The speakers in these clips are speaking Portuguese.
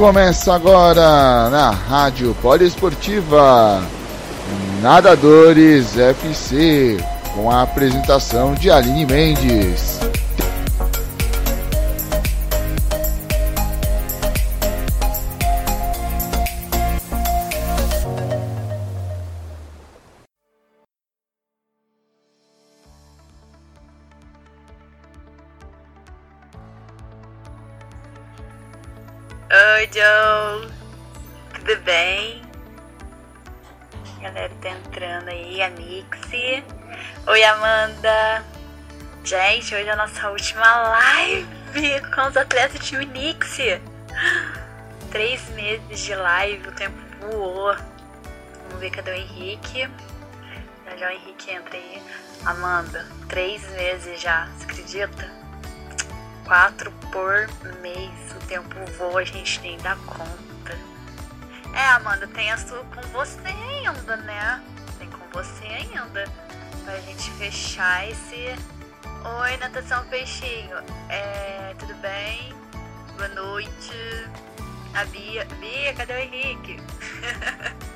Começa agora na Rádio Poliesportiva Nadadores FC com a apresentação de Aline Mendes. É a nossa última live com os atletas time Nixie. Três meses de live, o tempo voou. Vamos ver cadê o Henrique. Já já o Henrique entra aí. Amanda, três meses já, você acredita? quatro por mês. O tempo voa, a gente nem dá conta. É, Amanda, tem a sua com você ainda, né? Tem com você ainda. Pra gente fechar esse. Oi, Natação Peixinho. É, tudo bem? Boa noite. A Bia. Bia, cadê o Henrique?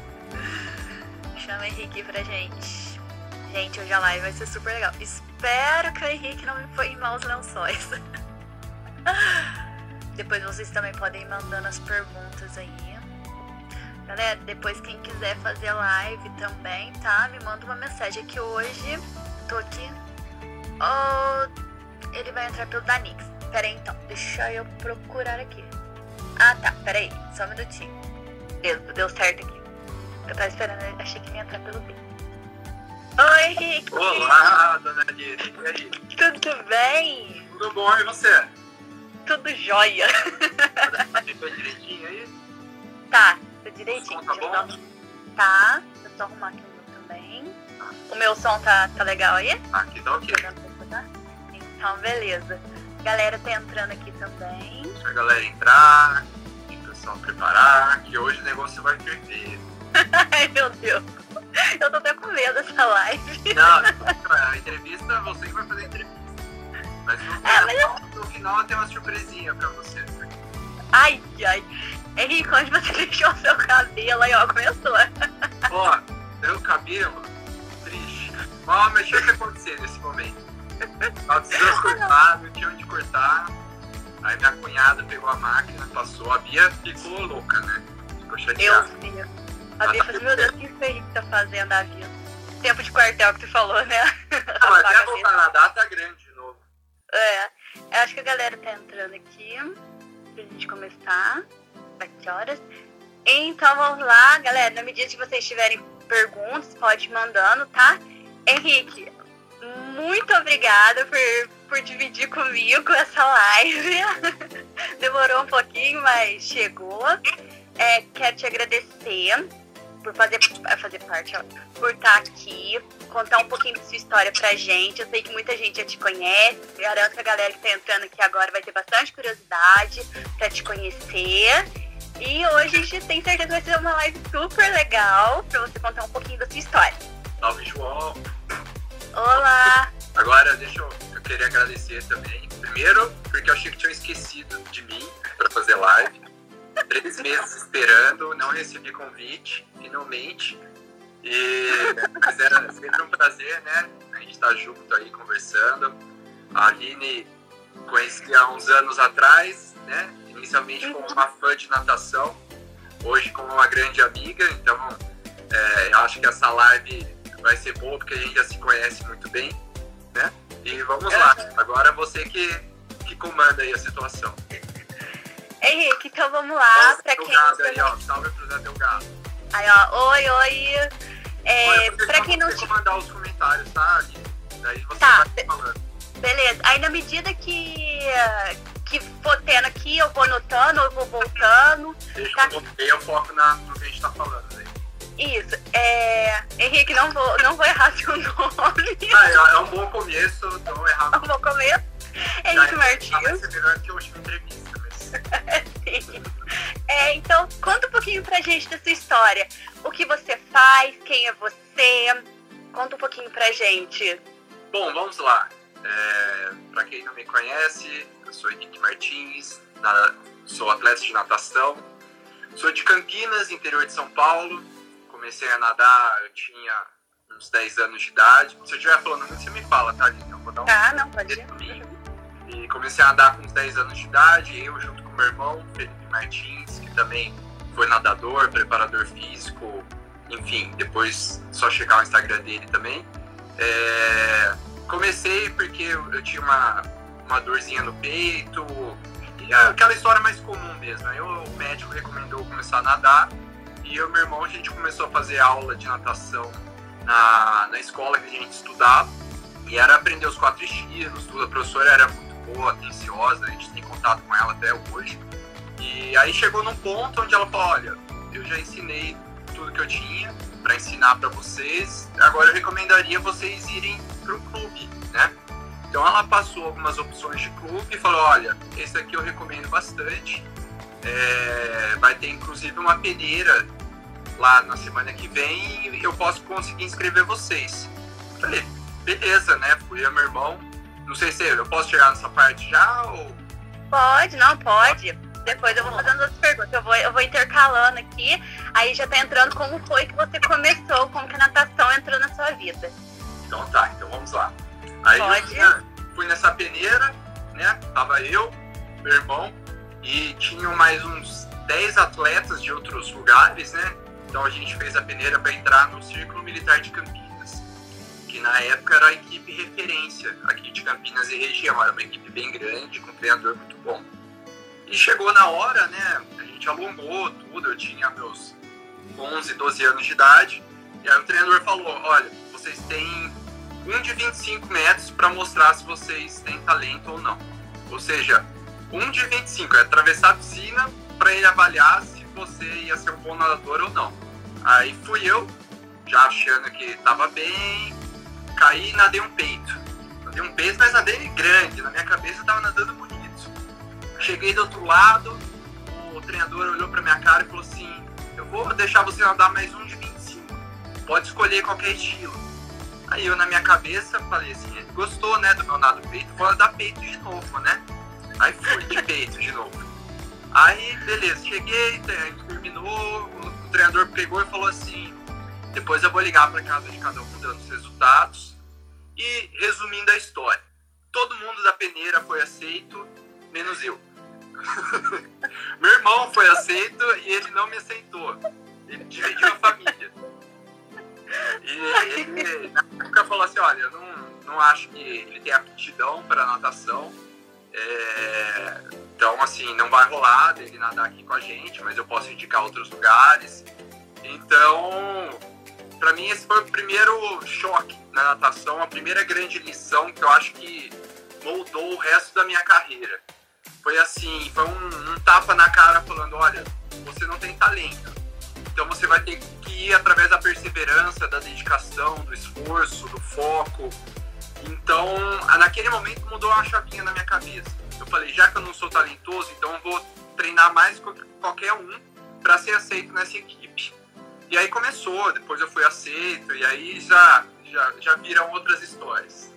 Chama o Henrique pra gente. Gente, hoje a live vai ser super legal. Espero que o Henrique não me põe em maus lençóis. Depois vocês também podem ir mandando as perguntas aí. Galera, depois quem quiser fazer live também, tá? Me manda uma mensagem que hoje tô aqui. Oh, ele vai entrar pelo Danix. Pera aí então, deixa eu procurar aqui. Ah tá, pera aí, só um minutinho. Beleza, deu certo aqui. Eu tava esperando, achei que ele ia entrar pelo B. Oi, Henrique! Olá, dona Aline, e aí? Tudo bem? Tudo bom, e você? Tudo jóia. Ficou direitinho aí? Tá, tá direitinho. Tá bom? Tá, deixa eu só arrumar aqui também. O meu som tá, tá legal aí? Aqui tá ok. Tá? Então, beleza. Galera tá entrando aqui também. Deixa a galera entrar, o pessoal preparar, que hoje o negócio vai ferver. Ai, meu Deus. Eu tô até com medo dessa live. Não, a entrevista, você que vai fazer a entrevista. Mas no Ah, mas final, no final tem uma surpresinha pra você. Ai, ai. Henrique, onde você deixou o seu cabelo? Aí, ó, começou. Ó, meu cabelo. Ó, mas tinha que acontecer nesse momento. Tava precisando cortar, não tinha onde cortar. Aí minha cunhada pegou a máquina, passou, a Bia ficou louca, né? Ficou Eu chateada. vi. A Bia falou, meu Deus, o que o Henrique tá fazendo a vida? Tempo de quartel que tu falou, né? Não, mas até voltar na data grande de novo. É, eu acho que a galera tá entrando aqui pra gente começar. A que horas? Então vamos lá, galera. Na medida que vocês tiverem perguntas, pode ir mandando, tá? Henrique, muito obrigada por, por dividir comigo essa live. Demorou um pouquinho, mas chegou. É, quero te agradecer por fazer, fazer parte, ó, por estar aqui, contar um pouquinho da sua história pra gente. Eu sei que muita gente já te conhece. Garanto que a galera que tá entrando aqui agora vai ter bastante curiosidade pra te conhecer. E hoje a gente tem certeza que vai ser uma live super legal pra você contar um pouquinho da sua história. Salve, João. Olá! Agora, deixa eu, eu queria agradecer também. Primeiro, porque eu achei que tinham esquecido de mim pra fazer live. Três meses esperando, não recebi convite, finalmente. E, mas era sempre um prazer, né? A gente tá junto aí conversando. A Aline conheci há uns anos atrás, né? Inicialmente como uma fã de natação, hoje como uma grande amiga. Então, é, acho que essa live vai ser boa porque a gente já se conhece muito bem, né? E vamos lá. Agora você que, que comanda aí a situação. Henrique, então vamos lá. Pra quem Delgado aí, ó. Salve pro Zé Delgado. Aí, ó, oi, oi. É, só quem não você comandar os comentários, tá? Daí você Tá. vai falando. Beleza. Aí na medida que, que for tendo aqui, eu vou anotando, eu vou voltando. Deixa Tá. eu eu eu foco na, no que a gente tá falando. Isso. É... Henrique, não vou, não vou errar seu nome. Ah, é, é um bom começo. Não vou comer. Já Henrique é- Vai Martins. ser melhor que a última entrevista, mas... Sim. É, então, conta um pouquinho pra gente da sua história. O que você faz, quem é você. Conta um pouquinho pra gente. Bom, vamos lá. É, para quem não me conhece, eu sou Henrique Martins, na- sou atleta de natação, Sou de Campinas, interior de São Paulo. Comecei a nadar, eu tinha uns 10 anos de idade. Se eu estiver falando muito, você me fala, tá, gente? Eu vou dar um Ah, não, pode ir. E comecei a nadar com uns 10 anos de idade, eu junto com meu irmão, Felipe Martins, que também foi nadador, preparador físico, enfim, depois só checar o Instagram dele também. É, comecei porque eu, eu tinha uma, uma dorzinha no peito, é aquela história mais comum mesmo. Aí o médico recomendou começar a nadar e eu e meu irmão a gente começou a fazer aula de natação na, na escola que a gente estudava. E era aprender os quatro estilos, tudo. A professora era muito boa, atenciosa, a gente tem contato com ela até hoje. E aí chegou num ponto onde ela falou: Olha, eu já ensinei tudo que eu tinha para ensinar para vocês, agora eu recomendaria vocês irem para o clube, né? Então ela passou algumas opções de clube e falou: Olha, esse aqui eu recomendo bastante. É, vai ter inclusive uma peneira lá na semana que vem e eu posso conseguir inscrever vocês. Falei, beleza, né? Fui eu meu irmão. Não sei se eu posso chegar nessa parte já ou. Pode, não, pode. Depois eu vou fazendo outras perguntas. Eu vou, eu vou intercalando aqui. Aí já tá entrando como foi que você começou, como que a natação entrou na sua vida. Então tá, então vamos lá. Aí eu Pode. fui, na- fui nessa peneira, né? Tava eu, meu irmão, e tinham mais uns 10 atletas de outros lugares, né? Então a gente fez a peneira para entrar no Círculo Militar de Campinas, que na época era a equipe referência aqui de Campinas e região. Era uma equipe bem grande, com um treinador muito bom. E chegou na hora, né? A gente alongou tudo, eu tinha meus 11, 12 anos de idade. E aí o treinador falou: olha, vocês têm um de 25 metros para mostrar se vocês têm talento ou não. Ou seja, um de 25 é atravessar a piscina para ele avaliar se você ia ser um bom nadador ou não. Aí fui eu, já achando que estava bem, caí e nadei um peito. Nadei um peito, mas nadei grande. Na minha cabeça eu tava nadando bonito. Cheguei do outro lado, o treinador olhou para minha cara e falou assim: Eu vou deixar você nadar mais um de 25. Pode escolher qualquer estilo. Aí eu, na minha cabeça, falei assim: gostou, né, do meu nado peito, vou nadar peito de novo, né? Aí fui de peito de novo. Aí, beleza, cheguei, te- terminou, o o treinador pegou e falou assim: depois eu vou ligar para casa de cada um dando os resultados. E resumindo a história, todo mundo da peneira foi aceito, menos eu. Meu irmão foi aceito e ele não me aceitou. Ele dividiu a família. E ele, na época, falou assim: olha, eu não, não acho que ele tem aptidão para natação. É, então, assim, não vai rolar dele nadar aqui com a gente, mas eu posso indicar outros lugares. Então, para mim, esse foi o primeiro choque na natação, a primeira grande lição que eu acho que moldou o resto da minha carreira. Foi assim, foi um, um tapa na cara falando, olha, você não tem talento. Então você vai ter que ir através da perseverança, da dedicação, do esforço, do foco. Então, a- naquele momento mudou uma chavinha na minha cabeça. Eu falei, já que eu não sou talentoso, então eu vou treinar mais que qualquer um para ser aceito nessa equipe. E aí começou, depois eu fui aceito, e aí já, já, já viram outras histórias.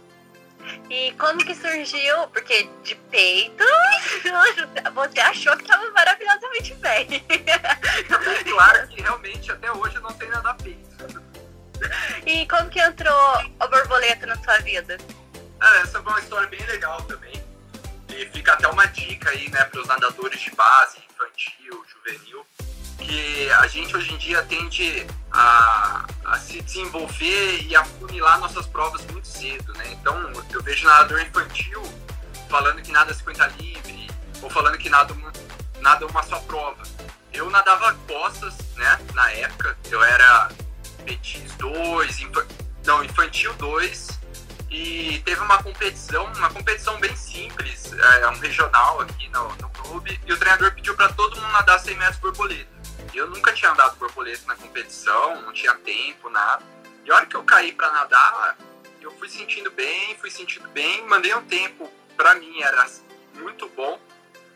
E como que surgiu? Porque de peito, você achou que estava maravilhosamente bem. Claro que realmente até hoje eu não sei nadar peito. E como que entrou a borboleta na sua vida? Ah, essa foi uma história bem legal também. E fica até uma dica aí, né, para os nadadores de base, infantil, juvenil, que a gente hoje em dia tende a, a se desenvolver e a funilar nossas provas muito cedo, né? Então, eu vejo nadador infantil falando que nada 50 livre, ou falando que nada, um- nada uma só prova. Eu nadava costas, né, na época, eu era Petis 2, infa- não, infantil 2, e teve uma competição, uma competição bem simples, é, um regional aqui no, no clube, e o treinador pediu para todo mundo nadar 100 metros borboleta. Eu nunca tinha andado borboleta na competição, não tinha tempo, nada. E a hora que eu caí para nadar, eu fui sentindo bem, fui sentindo bem, mandei um tempo, para mim era muito bom,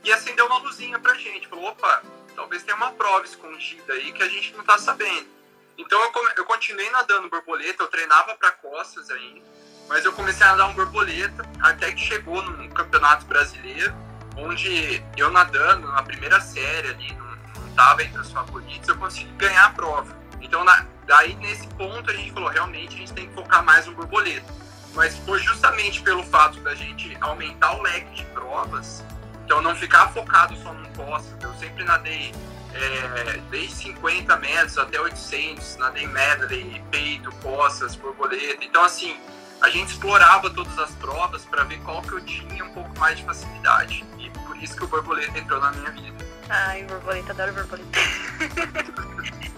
e acendeu uma luzinha pra gente. Falou, opa, talvez tenha uma prova escondida aí que a gente não tá sabendo. Então eu, eu continuei nadando borboleta, eu treinava para costas ainda, mas eu comecei a nadar um borboleta até que chegou num campeonato brasileiro, onde eu nadando na primeira série ali, num, num estava entre os favoritos, eu consegui ganhar a prova. Então, na, daí nesse ponto a gente falou, realmente a gente tem que focar mais no borboleta. Mas foi justamente pelo fato da gente aumentar o leque de provas, então não ficar focado só num costas. Eu sempre nadei é, desde 50 metros até 800, nadei medley, peito, costas, borboleta. Então, assim, a gente explorava todas as provas para ver qual que eu tinha um pouco mais de facilidade. E por isso que o borboleta entrou na minha vida. Ai, borboleta, adoro borboleta.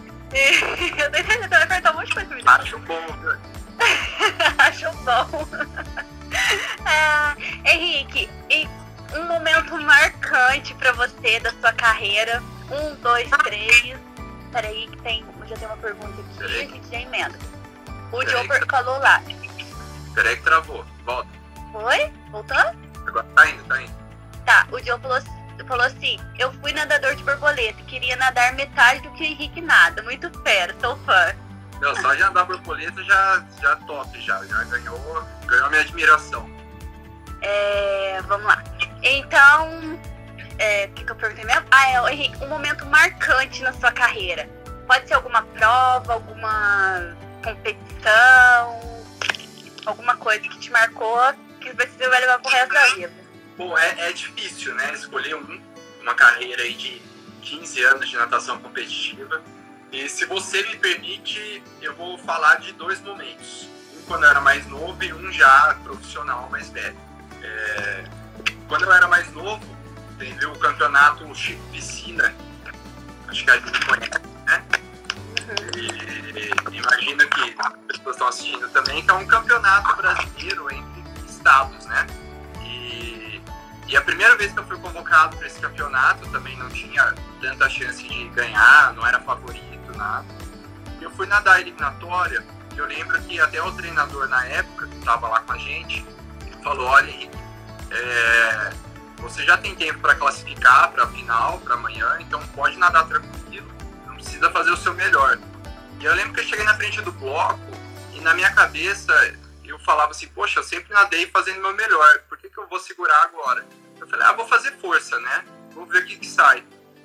eu dei certeza vai perguntar um monte de coisa pra Acho bom, viu? Acho bom. ah, Henrique, e um momento marcante pra você da sua carreira? Um, dois, três. Peraí, que tem. Já tem uma pergunta aqui, Peraí. a gente já emenda. O Joe falou lá. Peraí que travou. Volta. Foi? Voltando? Agora tá indo, tá indo. Tá, o Joe falou, falou assim: eu fui nadador de borboleta, queria nadar metade do que o Henrique nada. Muito fera, sou fã. Não, só de andar borboleta já, já top, já. Já ganhou, ganhou minha admiração. É, vamos lá. Então, é, o que, que eu perguntei mesmo? Ah, é, Henrique, um momento marcante na sua carreira. Pode ser alguma prova, alguma competição, alguma coisa que te marcou que você vai levar pro resto da vida. Bom, é, é difícil, né? Escolher um, uma carreira aí de 15 anos de natação competitiva. E se você me permite, eu vou falar de dois momentos. Um quando eu era mais novo e um já profissional mais velho. É, quando eu era mais novo, teve o campeonato Chico Piscina, acho que a gente conhece, né? E, imagina que as pessoas estão assistindo também, que é um campeonato brasileiro entre estados, né? E, e a primeira vez que eu fui convocado para esse campeonato, também não tinha tanta chance de ganhar, não era favorito, nada. Eu fui nadar eliminatória, eu lembro que até o treinador na época, que estava lá com a gente, falou, olha Henrique, é, você já tem tempo para classificar para a final, para amanhã, então pode nadar tranquilo, não precisa fazer o seu melhor. E eu lembro que eu cheguei na frente do bloco e na minha cabeça eu falava assim, poxa, eu sempre nadei fazendo o meu melhor, por que, que eu vou segurar agora? Eu falei, ah, vou fazer força, né? Vou ver o que, que sai.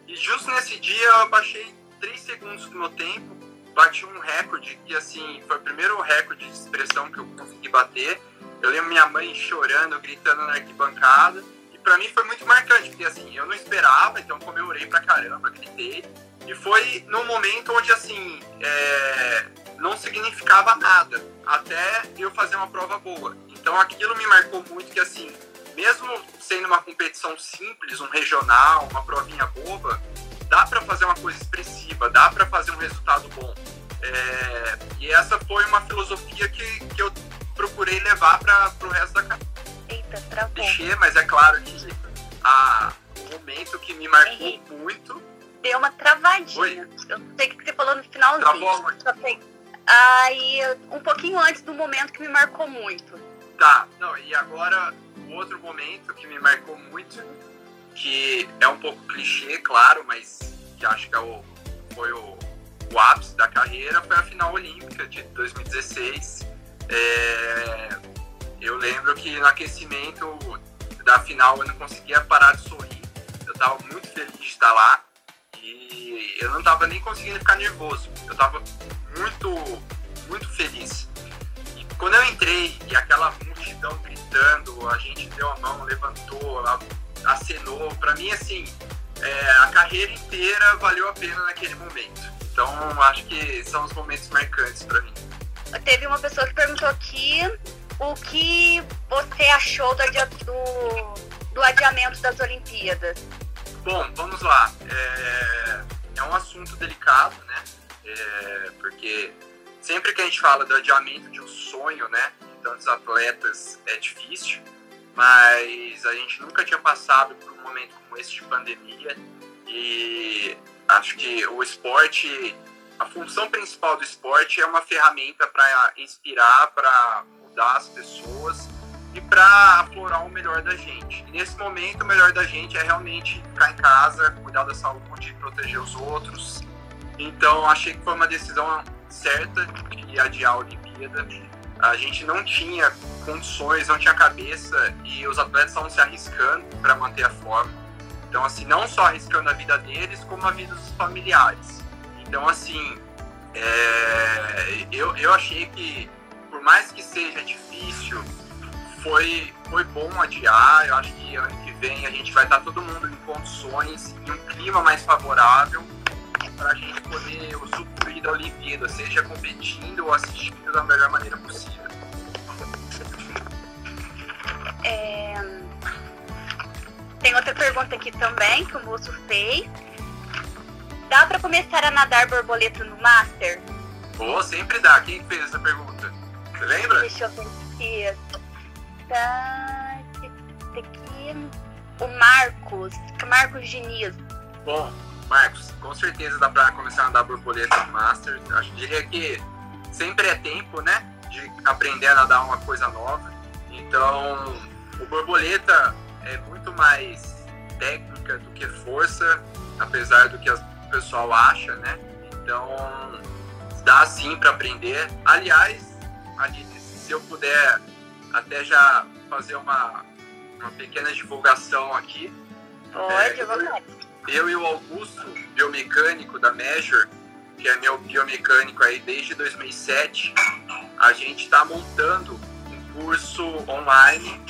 E justo nesse dia eu baixei 3 segundos do meu tempo, bati um recorde que, assim, foi o primeiro recorde de expressão que eu consegui bater. Eu lembro minha mãe chorando, gritando na arquibancada. E para mim foi muito marcante, porque, assim, eu não esperava, então comemorei pra caramba, gritei. E foi num momento onde, assim, é, não significava nada, até eu fazer uma prova boa. Então aquilo me marcou muito que, assim, mesmo sendo uma competição simples, um regional, uma provinha boba, dá para fazer uma coisa expressiva, dá para fazer um resultado bom. É, e essa foi uma filosofia que, que eu procurei levar para o resto da carreira. Travou. Clichê, mas é claro que a, o momento que me marcou Henrique, muito. Deu uma travadinha. Oi? Eu não sei o que você falou no finalzinho. Travou. Aí, um pouquinho antes do momento que me marcou muito. Tá, não, e agora o outro momento que me marcou muito que é um pouco clichê, claro, mas que acho que é o, foi o, o ápice da carreira, foi a final olímpica de 2016. É, eu lembro que no aquecimento da final eu não conseguia parar de sorrir. Eu estava muito feliz de estar lá e eu não estava nem conseguindo ficar nervoso. Eu estava muito, muito feliz. E quando eu entrei e aquela multidão gritando, a gente deu a mão, levantou, acenou. Para mim, assim, é, a carreira inteira valeu a pena naquele momento. Então, acho que são os momentos marcantes para mim. Teve uma pessoa que perguntou aqui o que você achou do, do, do adiamento das Olimpíadas. Bom, vamos lá. É, é um assunto delicado, né? É, porque sempre que a gente fala do adiamento de um sonho, né, de tantos atletas, é difícil mas a gente nunca tinha passado por um momento como esse de pandemia e acho que o esporte, a função principal do esporte é uma ferramenta para inspirar, para mudar as pessoas e para aflorar o melhor da gente. E nesse momento, o melhor da gente é realmente ficar em casa, cuidar da saúde, proteger os outros. Então, achei que foi uma decisão certa de adiar a Olimpíada a gente não tinha condições, não tinha cabeça e os atletas estavam se arriscando para manter a forma. Então, assim, não só arriscando a vida deles, como a vida dos familiares. Então, assim, é, eu, eu achei que, por mais que seja difícil, foi, foi bom adiar. Eu acho que ano que vem a gente vai estar todo mundo em condições, em um clima mais favorável para a gente poder usufruir da Olimpíada, seja competindo ou assistindo da melhor maneira possível. É... Tem outra pergunta aqui também que o moço fez. Dá para começar a nadar borboleta no Master? Oh, sempre dá. Quem fez essa pergunta? Você lembra? Deixa eu ver aqui. Tá aqui. O Marcos. Marcos Diniz. Bom, Marcos, com certeza dá para começar a andar borboleta no Master. Acho diria que sempre é tempo, né? De aprender a nadar uma coisa nova. Então, o borboleta é muito mais técnica do que força, apesar do que o pessoal acha, né? Então, dá sim para aprender. Aliás, Aline, se eu puder até já fazer uma, uma pequena divulgação aqui. Pode, é, eu e o Augusto, biomecânico da Measure, que é meu biomecânico aí desde 2007, a gente está montando um curso online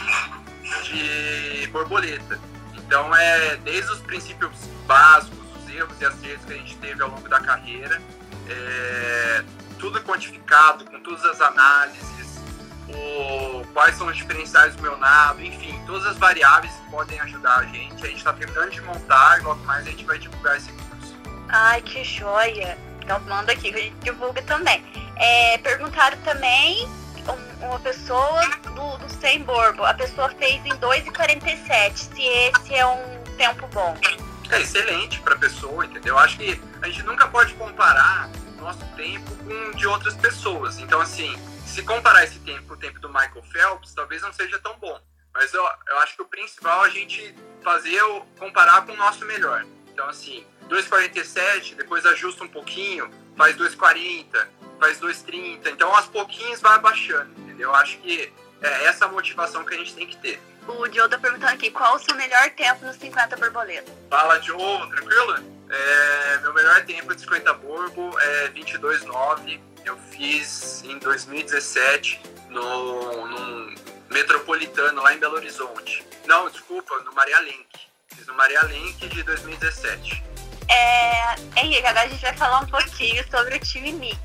de borboleta. Então é desde os princípios básicos, os erros e acertos que a gente teve ao longo da carreira, é, tudo quantificado, com todas as análises, o, quais são os diferenciais do meu nado, enfim, todas as variáveis que podem ajudar a gente. A gente está terminando de montar logo mais a gente vai divulgar esse curso. Ai, que joia! Então manda aqui que a gente divulga também. É, perguntaram também uma pessoa do, do 100 borbo. A pessoa fez em 2,47. Se esse é um tempo bom. É excelente para a pessoa, entendeu? Acho que a gente nunca pode comparar nosso tempo com de outras pessoas. Então, assim, se comparar esse tempo com o tempo do Michael Phelps, talvez não seja tão bom. Mas eu, eu acho que o principal é a gente fazer, comparar com o nosso melhor. Então, assim, 2,47, depois ajusta um pouquinho, faz 2,40, faz 2,30. Então, aos pouquinhos vai baixando, entendeu? Eu acho que é essa motivação que a gente tem que ter. O Joe tá perguntando aqui, qual o seu melhor tempo nos 50 borboletas? Fala, Joe, tranquilo? É, meu melhor tempo de 50 borbo é 22,9 eu fiz em 2017 no, no Metropolitano, lá em Belo Horizonte. Não, desculpa, no Maria Lenk. Fiz no Maria Lenk de 2017. É, Henrique, agora a gente vai falar um pouquinho sobre o time Mix.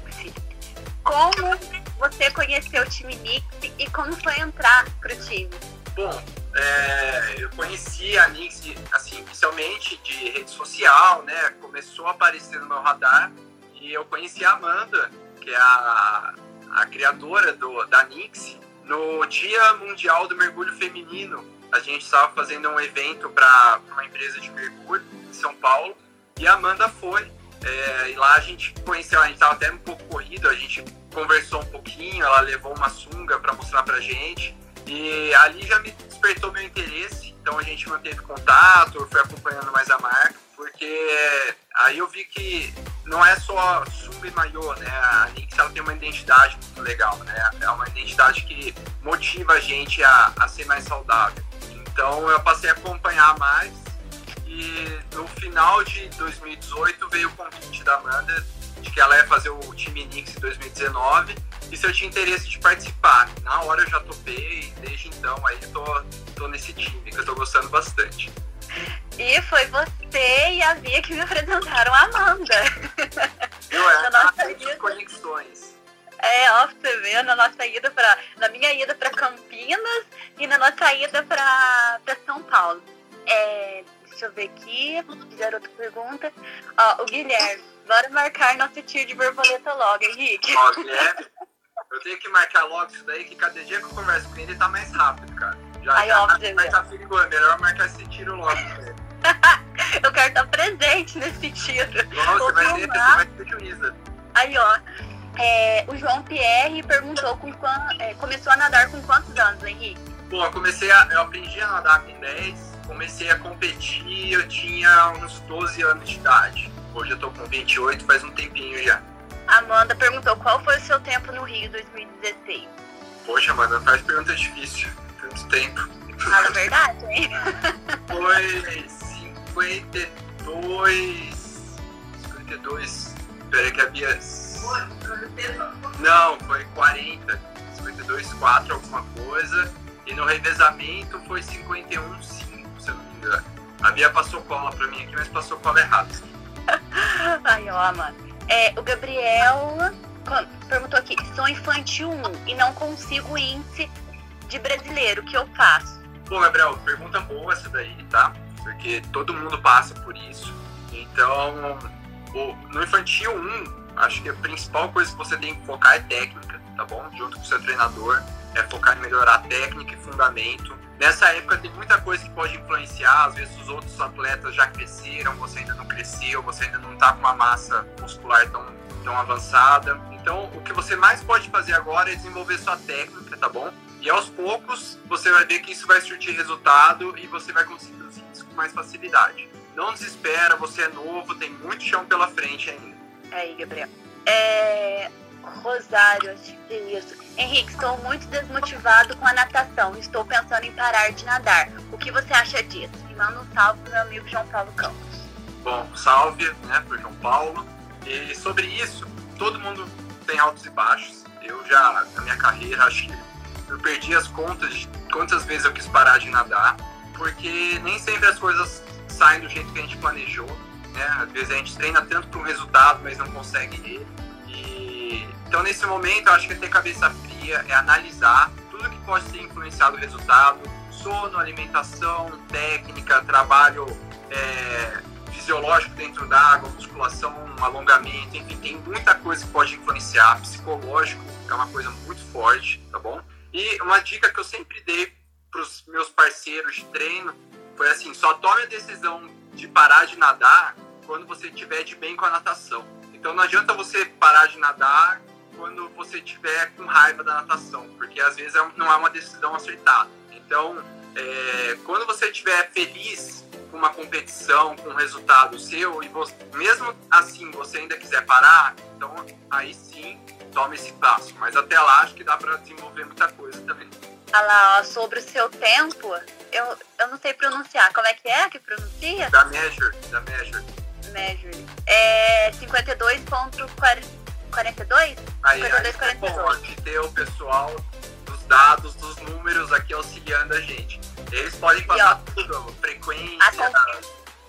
Como você conheceu o time Mix e como foi entrar para o time? Bom, é, eu conheci a Nix, assim, inicialmente de rede social, né? Começou a aparecer no meu radar e eu conheci a Amanda que é a, a criadora do, da Nix, no Dia Mundial do Mergulho Feminino. A gente estava fazendo um evento para uma empresa de mergulho em São Paulo e a Amanda foi. É, e lá a gente conheceu, a gente estava até um pouco corrido, a gente conversou um pouquinho, ela levou uma sunga para mostrar para gente. E ali já me despertou meu interesse, então a gente manteve contato, eu fui acompanhando mais a marca, porque aí eu vi que não é só sub maiô, né? A Nix ela tem uma identidade muito legal, né? É uma identidade que motiva a gente a, a ser mais saudável. Então eu passei a acompanhar mais e no final de 2018 veio o convite da Amanda de que ela ia fazer o time Nix em 2019 e se eu tinha interesse de participar. Na hora eu já topei e desde então aí tô, tô nesse time que eu tô gostando bastante. E foi você e a Bia que me apresentaram a Amanda. Eu é, na nossa ida. conexões. É, ó, você vê, na nossa ida para na minha ida para Campinas e na nossa ida para São Paulo. É, deixa eu ver aqui, fizeram outra pergunta. Ó, o Guilherme, bora marcar nosso tiro de borboleta logo, Henrique. Ó, Guilherme, eu tenho que marcar logo isso daí, que cada dia que eu converso com ele, ele tá mais rápido, cara. Já, Aí, já óbvio, tá, tá perigoso, melhor marcar esse tiro logo. eu quero estar presente nesse tiro. Nossa, vai, ter, você vai ter juíza. Aí, ó. É, o João Pierre perguntou com quant, é, começou a nadar com quantos anos, Henrique? Bom, eu comecei a. Eu aprendi a nadar com 10, comecei a competir, eu tinha uns 12 anos de idade. Hoje eu tô com 28, faz um tempinho já. Amanda perguntou qual foi o seu tempo no Rio 2016. Poxa, Amanda, faz pergunta difícil. Tanto tempo. Fala a verdade, hein? Foi 52. 52. Peraí que a Bia. Não, foi 40. 52, 4, alguma coisa. E no revezamento foi 51, 5, se eu não me engano. A Bia passou cola pra mim aqui, mas passou cola errada. Ai, ó, mano. É, o Gabriel perguntou aqui, sou infantil 1 e não consigo índice de brasileiro, o que eu faço? Bom, Gabriel, pergunta boa essa daí, tá? Porque todo mundo passa por isso. Então, no infantil 1, acho que a principal coisa que você tem que focar é técnica, tá bom? Junto com o seu treinador, é focar em melhorar técnica e fundamento. Nessa época tem muita coisa que pode influenciar, às vezes os outros atletas já cresceram, você ainda não cresceu, você ainda não está com uma massa muscular tão, tão avançada. Então, o que você mais pode fazer agora é desenvolver sua técnica, tá bom? E aos poucos você vai ver que isso vai surtir resultado e você vai conseguir os índices com mais facilidade. Não desespera, você é novo, tem muito chão pela frente ainda. Aí, Gabriel. É, Rosário, acho que é isso. Henrique, estou muito desmotivado com a natação. Estou pensando em parar de nadar. O que você acha disso? E manda um salve pro meu amigo João Paulo Campos. Bom, salve, né, pro João Paulo. E sobre isso, todo mundo tem altos e baixos. Eu já, na minha carreira, acho que eu perdi as contas de quantas vezes eu quis parar de nadar, porque nem sempre as coisas saem do jeito que a gente planejou. Né? Às vezes a gente treina tanto para um resultado, mas não consegue ele. Então, nesse momento, eu acho que é ter cabeça fria, é analisar tudo que pode ser influenciado o resultado, sono, alimentação, técnica, trabalho é, fisiológico dentro da água, musculação, alongamento, enfim, tem muita coisa que pode influenciar. Psicológico é uma coisa muito forte, tá bom? E uma dica que eu sempre dei para os meus parceiros de treino foi assim: só tome a decisão de parar de nadar quando você estiver de bem com a natação. Então não adianta você parar de nadar quando você estiver com raiva da natação, porque às vezes é não é uma decisão acertada. Então, é, quando você estiver feliz com uma competição, com um resultado seu, e você, mesmo assim você ainda quiser parar, então aí sim tome esse passo. Mas até lá acho que dá para desenvolver muita coisa também. Olha lá, ó, sobre o seu tempo, eu, eu não sei pronunciar. Como é que é que pronuncia? Da Measure, da Measure. Measure. É 52.40. 42? Aí, 42, 42. É bom ter o pessoal dos dados, dos números aqui auxiliando a gente. Eles podem passar ó, tudo, frequência.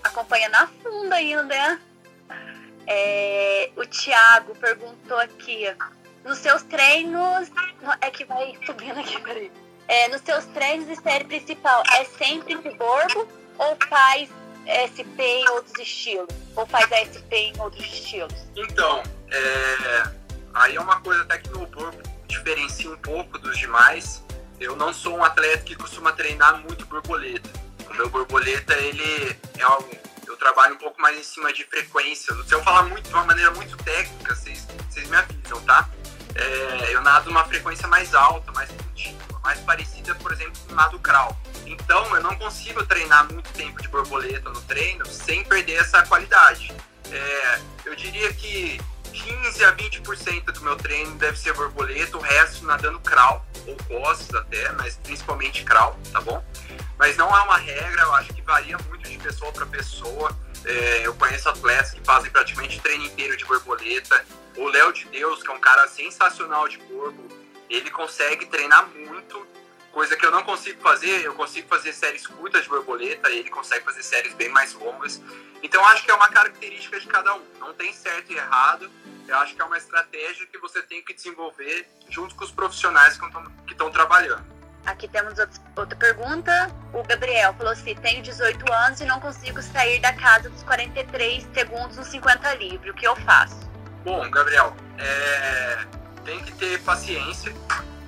Acompanha, na funda ainda? É, o Thiago perguntou aqui, nos seus treinos. É que vai subindo aqui, peraí. É, nos seus treinos de série principal, é sempre de borbo ou faz SP em outros estilos? Ou faz a SP em outros estilos? Então, é, aí é uma coisa até que meu corpo diferencia um pouco dos demais. Eu não sou um atleta que costuma treinar muito borboleta. O meu borboleta, ele é algo. Eu trabalho um pouco mais em cima de frequência. Se eu falar muito de uma maneira muito técnica, vocês, vocês me avisam, tá? É, eu nado uma frequência mais alta, mais contínua, mais parecida, por exemplo, com o nado crawl. Então, eu não consigo treinar muito tempo de borboleta no treino sem perder essa qualidade. É, eu diria que 15 a 20% do meu treino deve ser borboleta, o resto nadando crawl, ou costas até, mas principalmente crawl, tá bom? Mas não é uma regra, eu acho que varia muito de pessoa para pessoa. É, eu conheço atletas que fazem praticamente treino inteiro de borboleta. O Léo de Deus, que é um cara sensacional de corpo, ele consegue treinar muito, coisa que eu não consigo fazer. Eu consigo fazer séries curtas de borboleta, ele consegue fazer séries bem mais longas. Então acho que é uma característica de cada um. Não tem certo e errado. Eu acho que é uma estratégia que você tem que desenvolver junto com os profissionais que estão trabalhando. Aqui temos outra pergunta. O Gabriel falou assim: tenho 18 anos e não consigo sair da casa dos 43 segundos nos 50 livre. O que eu faço? Bom, Gabriel, é... tem que ter paciência,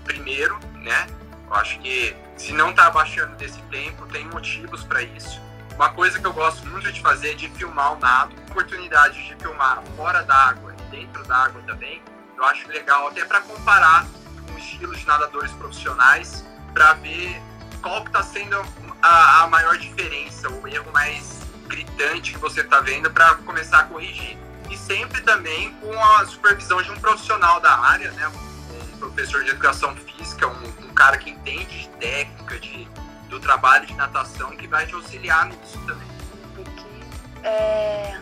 primeiro, né? Eu acho que se não está abaixando desse tempo, tem motivos para isso. Uma coisa que eu gosto muito de fazer é de filmar o nado, oportunidade de filmar fora d'água e dentro d'água também. Eu acho legal até para comparar com estilos de nadadores profissionais, para ver qual que está sendo a, a, maior diferença, o erro mais gritante que você está vendo para começar a corrigir. E sempre também com a supervisão de um profissional da área, né? um professor de educação física, um cara que entende de técnica, de do trabalho de natação que vai te auxiliar nisso também. É...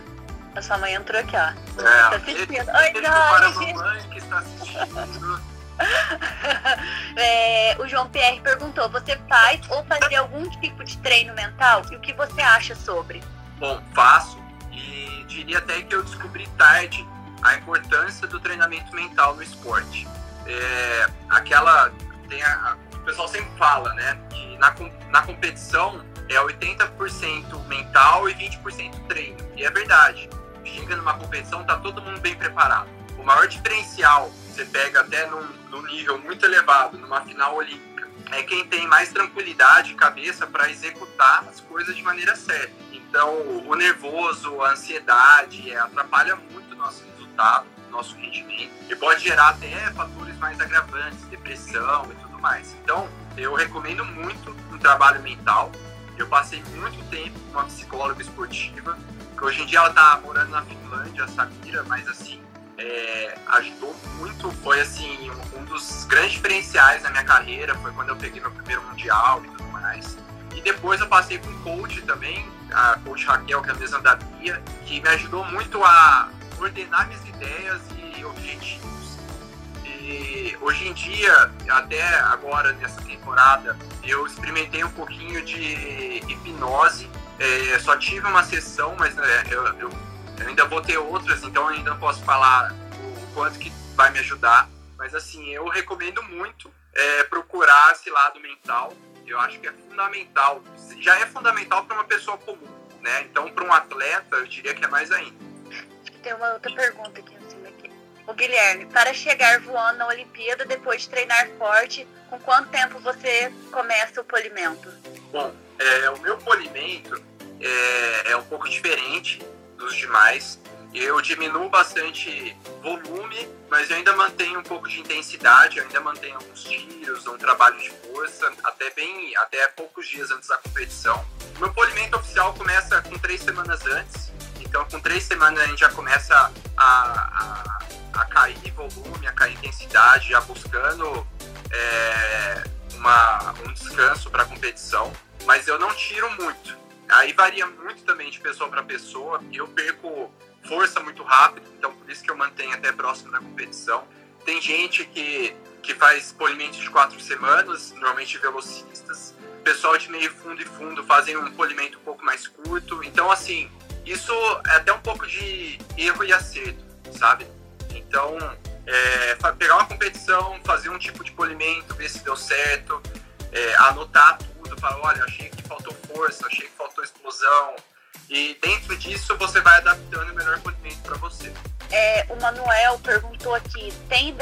A sua mãe entrou aqui, ó. É, tá assistindo. Oi, para a mamãe que está assistindo. É, o João Pierre perguntou: você faz ou fazia algum tipo de treino mental? E o que você acha sobre? Bom, faço e diria até que eu descobri tarde a importância do treinamento mental no esporte. É, aquela. Tem a, o pessoal sempre fala, né? Que na, na competição é 80% mental e 20% treino. E é verdade. Chega numa competição, tá todo mundo bem preparado. O maior diferencial, você pega até num, num nível muito elevado, numa final olímpica, é quem tem mais tranquilidade e cabeça para executar as coisas de maneira certa. Então, o nervoso, a ansiedade, é, atrapalha muito o nosso resultado, nosso rendimento, e pode gerar até fatores mais agravantes, depressão e tudo mais. Então, eu recomendo muito um trabalho mental. Eu passei muito tempo com uma psicóloga esportiva, que hoje em dia ela está morando na Finlândia, a Samira, mas assim, é, ajudou muito, foi assim, um, um dos grandes diferenciais na minha carreira, foi quando eu peguei meu primeiro mundial e tudo mais. E depois eu passei com coach também, a coach Raquel, que é a mesma da Bia, que me ajudou muito a ordenar minhas ideias e objetivos. E hoje em dia, até agora nessa temporada, eu experimentei um pouquinho de hipnose. É, só tive uma sessão, mas é, eu, eu, ainda vou ter outras, então ainda não posso falar o, o, quanto que vai me ajudar. Mas assim, eu recomendo muito é, procurar esse lado mental. Eu acho que é fundamental, já é fundamental para uma pessoa comum, né? Então, para um atleta, eu diria que é mais ainda. Tem uma outra pergunta aqui em cima aqui. O Guilherme, para chegar voando na Olimpíada depois de treinar forte, com quanto tempo você começa o polimento? Bom, é, o meu polimento é, é um pouco diferente dos demais. Eu diminuo bastante volume, mas eu ainda mantenho um pouco de intensidade, eu ainda mantenho alguns tiros, um trabalho de força, até bem, até poucos dias antes da competição. O meu polimento oficial começa com três semanas antes, então com três semanas a gente já começa a, a, a cair volume, a cair intensidade, já buscando é, uma, um descanso para a competição, mas eu não tiro muito. Aí varia muito também de pessoa para pessoa. Eu perco força muito rápido, então por isso que eu mantenho até próximo da competição. Tem gente que, que faz polimento de quatro semanas, normalmente velocistas. Pessoal de meio fundo e fundo fazem um polimento um pouco mais curto. Então, assim, isso é até um pouco de erro e acerto, sabe? Então, é, pegar uma competição, fazer um tipo de polimento, ver se deu certo, é, anotar tudo, falar, olha, achei que faltou força, achei que faltou explosão, e dentro disso você vai adaptando o melhor polimento para você. É, o Manuel perguntou aqui: tem,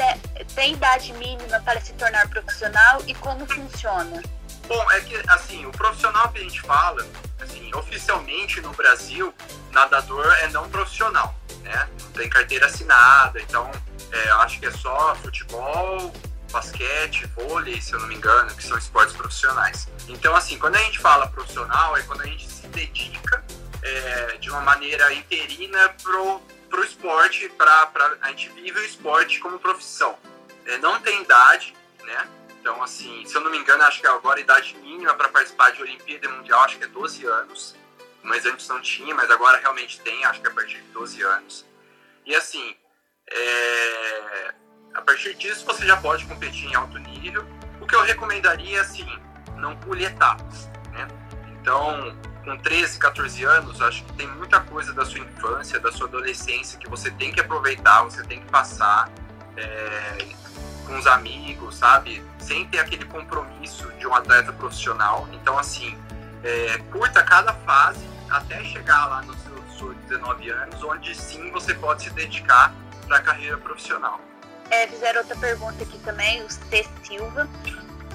tem idade mínima para se tornar profissional e como funciona? Bom, é que assim, o profissional que a gente fala, assim, oficialmente no Brasil, nadador é não profissional, né? Não tem carteira assinada, então é, acho que é só futebol, basquete, vôlei, se eu não me engano, que são esportes profissionais. Então, assim, quando a gente fala profissional, é quando a gente se dedica é, de uma maneira interina pro, pro esporte, pra, pra, a gente vive o esporte como profissão. É, não tem idade, né? Então, assim, se eu não me engano, acho que agora a idade mínima para participar de Olimpíada Mundial, acho que é 12 anos. Mas antes não tinha, mas agora realmente tem, acho que é a partir de 12 anos. E assim, é... a partir disso você já pode competir em alto nível. O que eu recomendaria, assim, não pule etapas, né? Então, com 13, 14 anos, acho que tem muita coisa da sua infância, da sua adolescência que você tem que aproveitar, você tem que passar é, com os amigos, sabe? Sem ter aquele compromisso de um atleta profissional. Então, assim, é, curta cada fase até chegar lá nos seus 19 anos, onde sim você pode se dedicar para a carreira profissional. É, fizeram outra pergunta aqui também, o C. Silva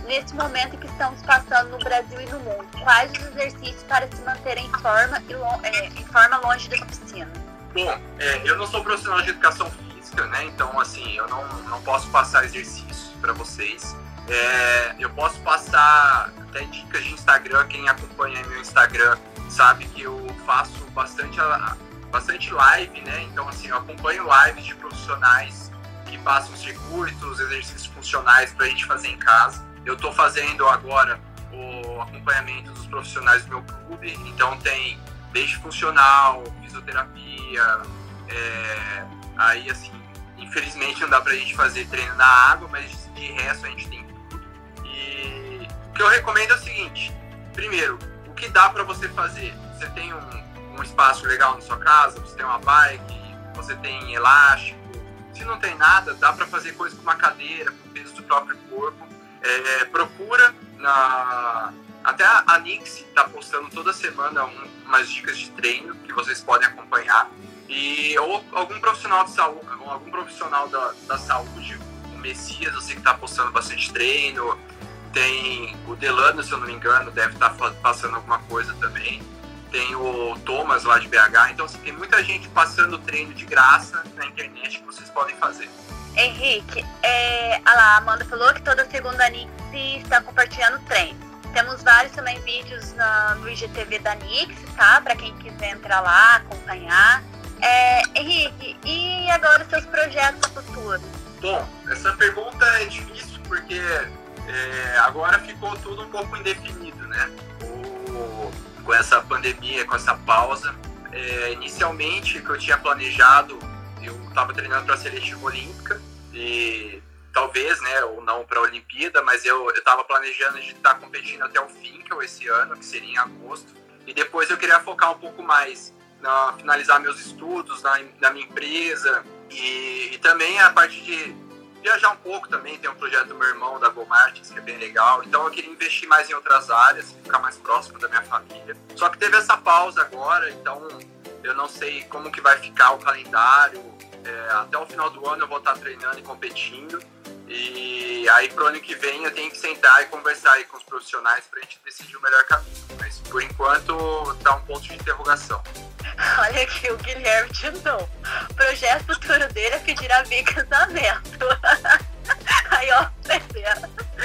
nesse momento que estamos passando no Brasil e no mundo? Quais os exercícios para se manter em forma, e é, em forma longe da piscina? Bom, é, eu não sou profissional de educação física, né? Então, assim, eu não, não posso passar exercícios para vocês. É, eu posso passar até dicas de Instagram. Quem acompanha meu Instagram sabe que eu faço bastante, bastante live, né? Então, assim, eu acompanho lives de profissionais que passam circuitos, exercícios funcionais para a gente fazer em casa. Eu estou fazendo agora o acompanhamento dos profissionais do meu clube, então tem desde funcional, fisioterapia, é, aí assim, infelizmente não dá pra gente fazer treino na água, mas de resto a gente tem tudo. E o que eu recomendo é o seguinte, primeiro, o que dá para você fazer? Você tem um, um espaço legal na sua casa, você tem uma bike, você tem elástico, se não tem nada, dá para fazer coisa com uma cadeira, com o peso do próprio corpo. É, procura na. Até a Nix está postando toda semana um, umas dicas de treino que vocês podem acompanhar. E ou algum profissional de saúde, algum profissional da, da saúde, o Messias, eu sei que está postando bastante treino. Tem o Delano, se eu não me engano, deve estar tá passando alguma coisa também tem o Thomas lá de BH. Então, assim, tem muita gente passando treino de graça na internet que vocês podem fazer. Henrique, é, a Amanda falou que toda segunda a Nix está compartilhando treino. Temos vários também vídeos no IGTV da Nix, tá? Para quem quiser entrar lá, acompanhar. É, Henrique, e agora os seus projetos futuros? Bom, essa pergunta é difícil porque é, agora ficou tudo um pouco indefinido, né? O, com essa pandemia, com essa pausa. É, inicialmente, que eu tinha planejado, eu estava treinando para a seletiva olímpica e talvez, né, ou não para a Olimpíada, mas eu estava planejando de estar tá competindo até o fim, que é esse ano, que seria em agosto. E depois eu queria focar um pouco mais na finalizar meus estudos na, na minha empresa e, e também a parte de viajar um pouco também, tem um projeto do meu irmão, da Go Martins, que é bem legal. Então eu queria investir mais em outras áreas, ficar mais próximo da minha família. Só que teve essa pausa agora, então eu não sei como que vai ficar o calendário. É, até o final do ano eu vou estar treinando e competindo. E aí pro ano que vem eu tenho que sentar e conversar aí com os profissionais para a gente decidir o melhor caminho. Mas por enquanto tá um ponto de interrogação. Olha aqui o Guilherme de novo. O projeto futuro dele é pedir a Bia casamento. Aí, ó,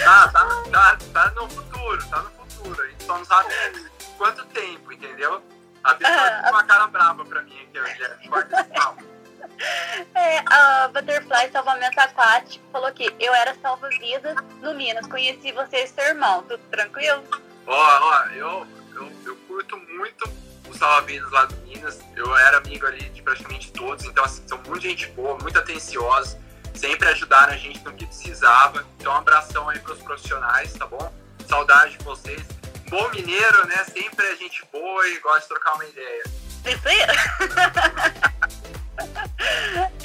tá, tá, tá, tá no futuro, tá no futuro. A gente só não sabe quanto tempo, entendeu? A Bia tá com uma cara brava pra mim aqui, o Guilherme. É, a Butterfly Salvamento Aquático falou que eu era salva-vidas no Minas. Conheci você e seu irmão. Tudo tranquilo? Ó, ó, eu, eu, eu curto muito o Salva-Vidas lá do Minas. Eu era amigo ali de praticamente todos, então assim, são muita gente boa, muito atenciosos, sempre ajudaram a gente no que precisava. Então, um abração aí pros profissionais, tá bom? Saudade de vocês. Bom mineiro, né? Sempre é gente boa e gosta de trocar uma ideia. Isso aí.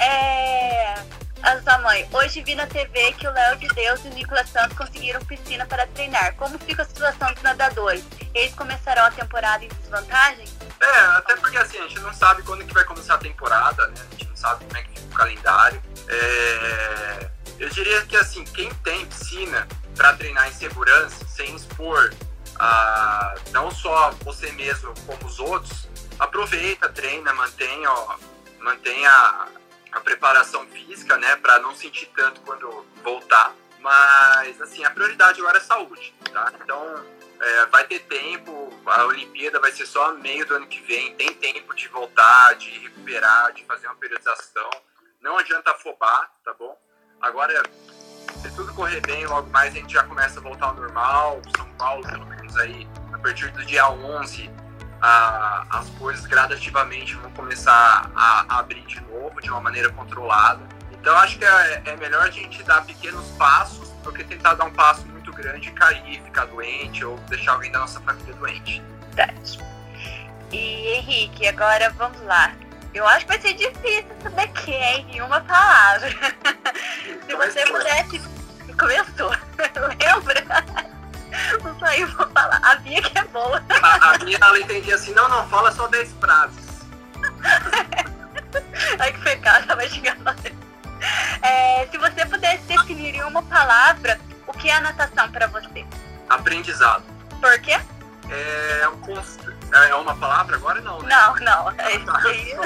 é. A sua mãe, hoje vi na TV que o Léo de Deus e o Nicolas Santos conseguiram piscina para treinar. Como fica a situação dos nadadores? Eles começarão a temporada em desvantagem? É, até porque assim, a gente não sabe quando que vai começar a temporada, né? A gente não sabe como é que fica o calendário. É... Eu diria que assim, quem tem piscina para treinar em segurança, sem expor a, não só você mesmo como os outros, aproveita, treina, mantenha, ó, mantenha a preparação física, né, para não sentir tanto quando voltar. Mas, assim, a prioridade agora é saúde, tá? Então, é, vai ter tempo, a Olimpíada vai ser só meio do ano que vem, tem tempo de voltar, de recuperar, de fazer uma periodização. Não adianta afobar, tá bom? Agora, se tudo correr bem, logo mais a gente já começa a voltar ao normal. São Paulo, pelo menos aí, a partir do dia 11, as coisas gradativamente vão começar a, a, abrir de novo de uma maneira controlada. Então acho que é, é, melhor a gente dar pequenos passos do que tentar dar um passo muito grande e cair, ficar doente ou deixar alguém da nossa família doente. Verdade. E Henrique, agora vamos lá. Eu acho que vai ser difícil isso daqui, hein? Em uma palavra. Se você pudesse. Começou. Lembra? Não saiu pra falar. A minha que é boa. A, a minha ela entendia assim, não, não, fala só 10 frases. Ai que pecado, ela vai xingar é, Se você pudesse definir em uma palavra, o que é a natação para você? Aprendizado. Por quê? É, um, é uma palavra agora não, né? Não, não. É porque,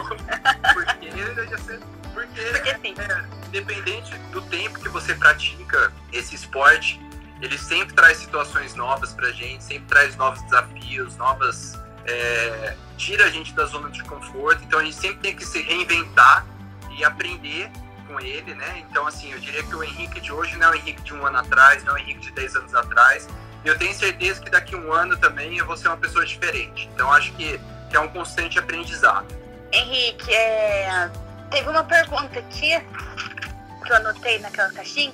porque, porque sim. É, independente do tempo que você pratica esse esporte, ele sempre traz situações novas pra gente, sempre traz novos desafios, novas. É, tira a gente da zona de conforto, então a gente sempre tem que se reinventar e aprender com ele, né? Então, assim, eu diria que o Henrique de hoje não é o Henrique de um ano atrás, não é o Henrique de 10 anos atrás. E eu tenho certeza que daqui a um ano também eu vou ser uma pessoa diferente. Então, acho que que é um constante aprendizado. Henrique, é... teve uma pergunta aqui que eu anotei naquela caixinha,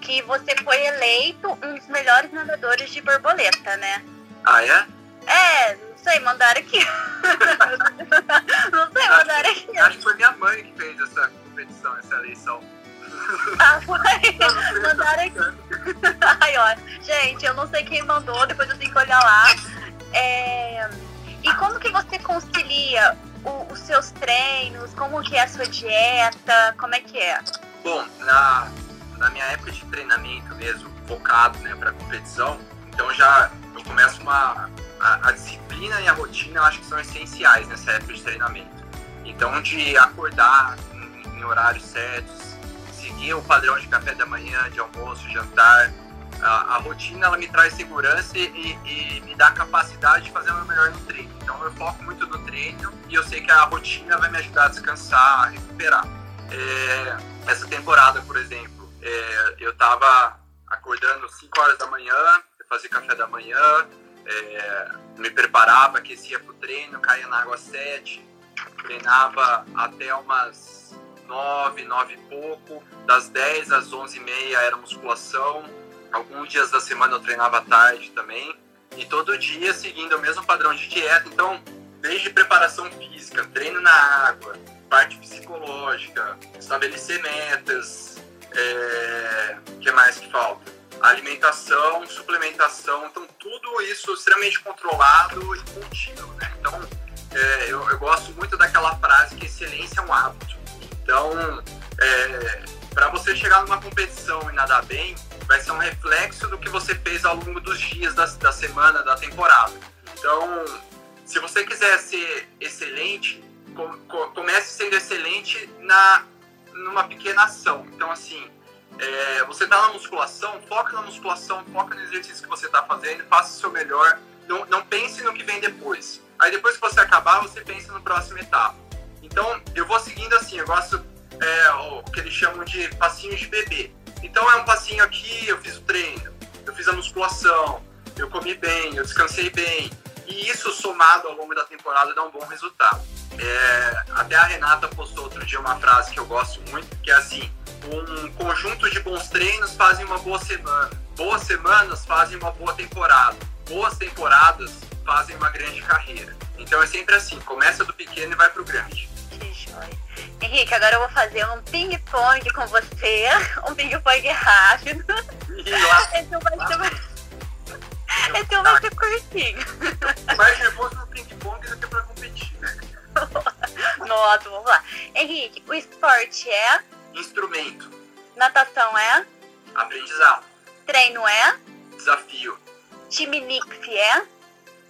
que você foi eleito um dos melhores nadadores de borboleta, né? Ah, é? É, não sei, mandaram aqui. não sei, mandaram aqui. Acho que foi minha mãe que fez essa competição, essa eleição. Ah, foi? Mandaram aqui. Ai, ó. Gente, eu não sei quem mandou, depois eu tenho que olhar lá. É... E como que você concilia o, os seus treinos? Como que é a sua dieta? Como é que é? Bom, na, na minha época de treinamento mesmo, focado né, para competição, então já eu começo uma. A, a, disciplina e a rotina eu acho que são essenciais nessa época de treinamento. Então, de acordar em, em horários certos, seguir o padrão de café da manhã, de almoço, jantar. A, a rotina ela me traz segurança e, e, me dá capacidade de fazer o meu melhor no treino. Então, eu foco muito no treino e eu sei que a rotina vai me ajudar a descansar, a recuperar. É, essa temporada, por exemplo, é, eu estava acordando 5 horas da manhã, fazia café da manhã, é, me preparava, aquecia para o treino, caía na água 7, treinava até umas 9, 9 e pouco, das 10 às 11 e meia era musculação, alguns dias da semana eu treinava à tarde também, e todo dia seguindo o mesmo padrão de dieta, então desde preparação física, treino na água, parte psicológica, estabelecer metas, é... que mais que falta? Alimentação, suplementação, então tudo isso extremamente controlado e contínuo, né? Então, é, eu, eu, gosto muito daquela frase que excelência é um hábito. Então, é, para você chegar numa competição e nadar bem, vai ser um reflexo do que você fez ao longo dos dias da, da semana, da temporada. Então, se você quiser ser excelente, comece sendo excelente na numa pequena ação. Então, assim, é, você está na musculação, foca na musculação, foca no exercício que você está fazendo, faça o seu melhor. Não, não pense no que vem depois. Aí depois que você acabar, você pensa no próximo etapa. Então, eu vou seguindo assim, eu gosto é, o que eles chamam de passinhos de bebê. Então, é um passinho aqui, eu fiz o treino, eu fiz a musculação, eu comi bem, eu descansei bem. E isso somado ao longo da temporada dá um bom resultado. É, até a Renata postou outro dia uma frase que eu gosto muito, que é assim: um conjunto de bons treinos fazem uma boa semana, boas semanas fazem uma boa temporada, boas temporadas fazem uma grande carreira. Então é sempre assim: começa do pequeno e vai pro grande. Que joia. Henrique, agora eu vou fazer um ping-pong com você, um ping-pong rápido. Então vai ser. Então vai ser curtinho. Mais nervoso no ping-pong do que pra competir, né? Nossa, vamos lá. Henrique, o esporte é? Instrumento. Natação é? Aprendizado. Treino é? Desafio. Time Nix é?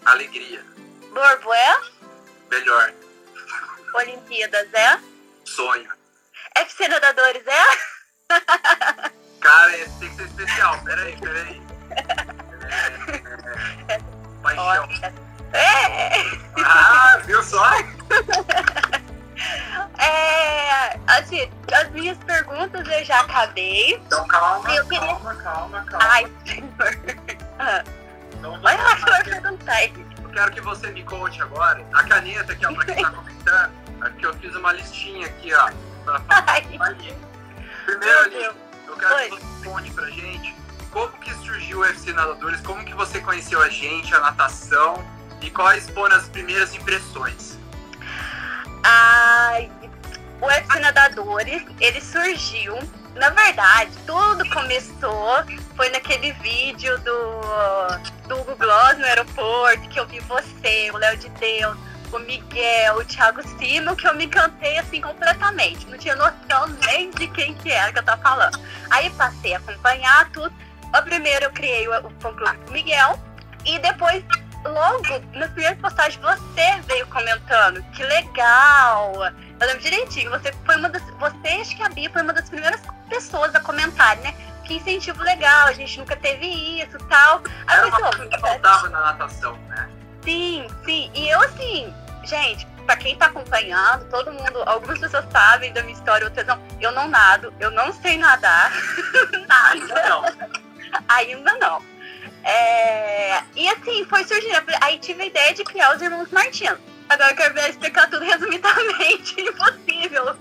Alegria. Borbo é? Melhor. Olimpíadas é? Sonho. FC Nadadores é? Cara, esse tem que ser especial. Peraí, peraí. Paixão. É. Ah, viu só? É, assim, as minhas perguntas eu já acabei. Então calma, eu queria... calma, calma, calma. Ai, senhor. Ah. Então, Vai lá que eu vou perguntar. Eu quero que você me conte agora. A caneta aqui, ó, pra quem tá comentando, é que eu fiz uma listinha aqui, ó. Pra falar Primeiro ali, eu quero Oi. que você conte pra gente como que surgiu o UFC Nadadores, como que você conheceu a gente, a natação e quais foram as primeiras impressões? Ai, o UFC Nadadores, ele surgiu. Na verdade, tudo começou foi naquele vídeo do, do Hugo Gloss no aeroporto, que eu vi você, o Léo de Deus, o Miguel, o Thiago Sino, que eu me encantei assim completamente. Não tinha noção nem de quem que era que eu tava falando. Aí passei a acompanhar tudo. A primeiro eu criei o, o fã clube Miguel. E depois logo nas primeiras postagens você veio comentando. Que legal! Eu lembro direitinho, você foi uma das. Você, acho que a Bia foi uma das primeiras pessoas a comentar, né? Que incentivo legal, a gente nunca teve isso e tal. Aí Era uma coisa que faltava na natação, né? Sim, sim. E eu assim, gente, pra quem tá acompanhando, todo mundo, algumas pessoas sabem da minha história, outras não. Eu não nado, eu não sei nadar. Nada. Não. Ainda não. É... E assim, foi surgindo. Aí tive a ideia de criar os Irmãos Martins. Agora eu quero ver explicar tudo resumidamente. Impossível.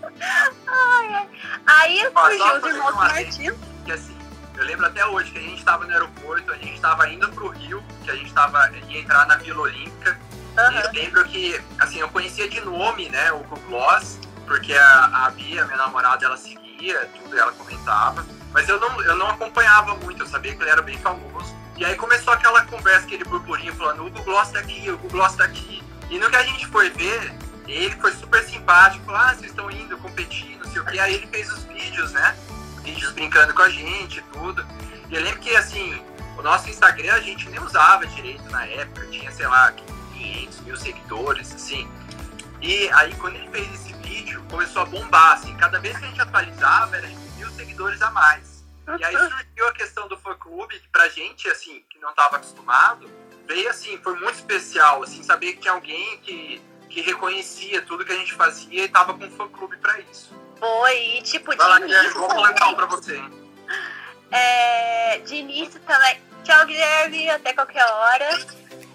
Ai, ai. Aí surgiu os irmãos Martins. que assim, eu lembro até hoje que a gente tava no aeroporto, a gente tava indo pro Rio, que a gente tava, ia entrar na Vila Olímpica, e Aham. eu lembro que, assim, eu conhecia de nome, né, o Gloss, porque a, a Bia, minha namorada, ela seguia, tudo, ela comentava, mas eu não, eu não acompanhava muito, eu sabia que ele era bem famoso, e aí começou aquela conversa, aquele burburinho, falando, o Google Gloss tá aqui, o Google Gloss tá aqui, e no que a gente foi ver, ele foi super simpático, falou, ah, vocês estão indo competir, não sei o que, aí ele fez os vídeos, né, vídeos brincando com a gente e tudo. E eu lembro que, assim, o nosso Instagram a gente nem usava direito na época, tinha, sei lá, 500 mil seguidores, assim. E aí, quando ele fez esse vídeo, começou a bombar, assim, cada vez que a gente atualizava, era seguidores a mais. E aí surgiu a questão do fã-clube, que pra gente, assim, que não tava acostumado, veio, assim, foi muito especial, assim, saber que tinha alguém que, que reconhecia tudo que a gente fazia e tava com um fã-clube pra isso. Foi, e tipo, de Vai lá, Guilherme, início vou falar também. pra você, hein? É, de início também. Tchau, Guilherme, até qualquer hora.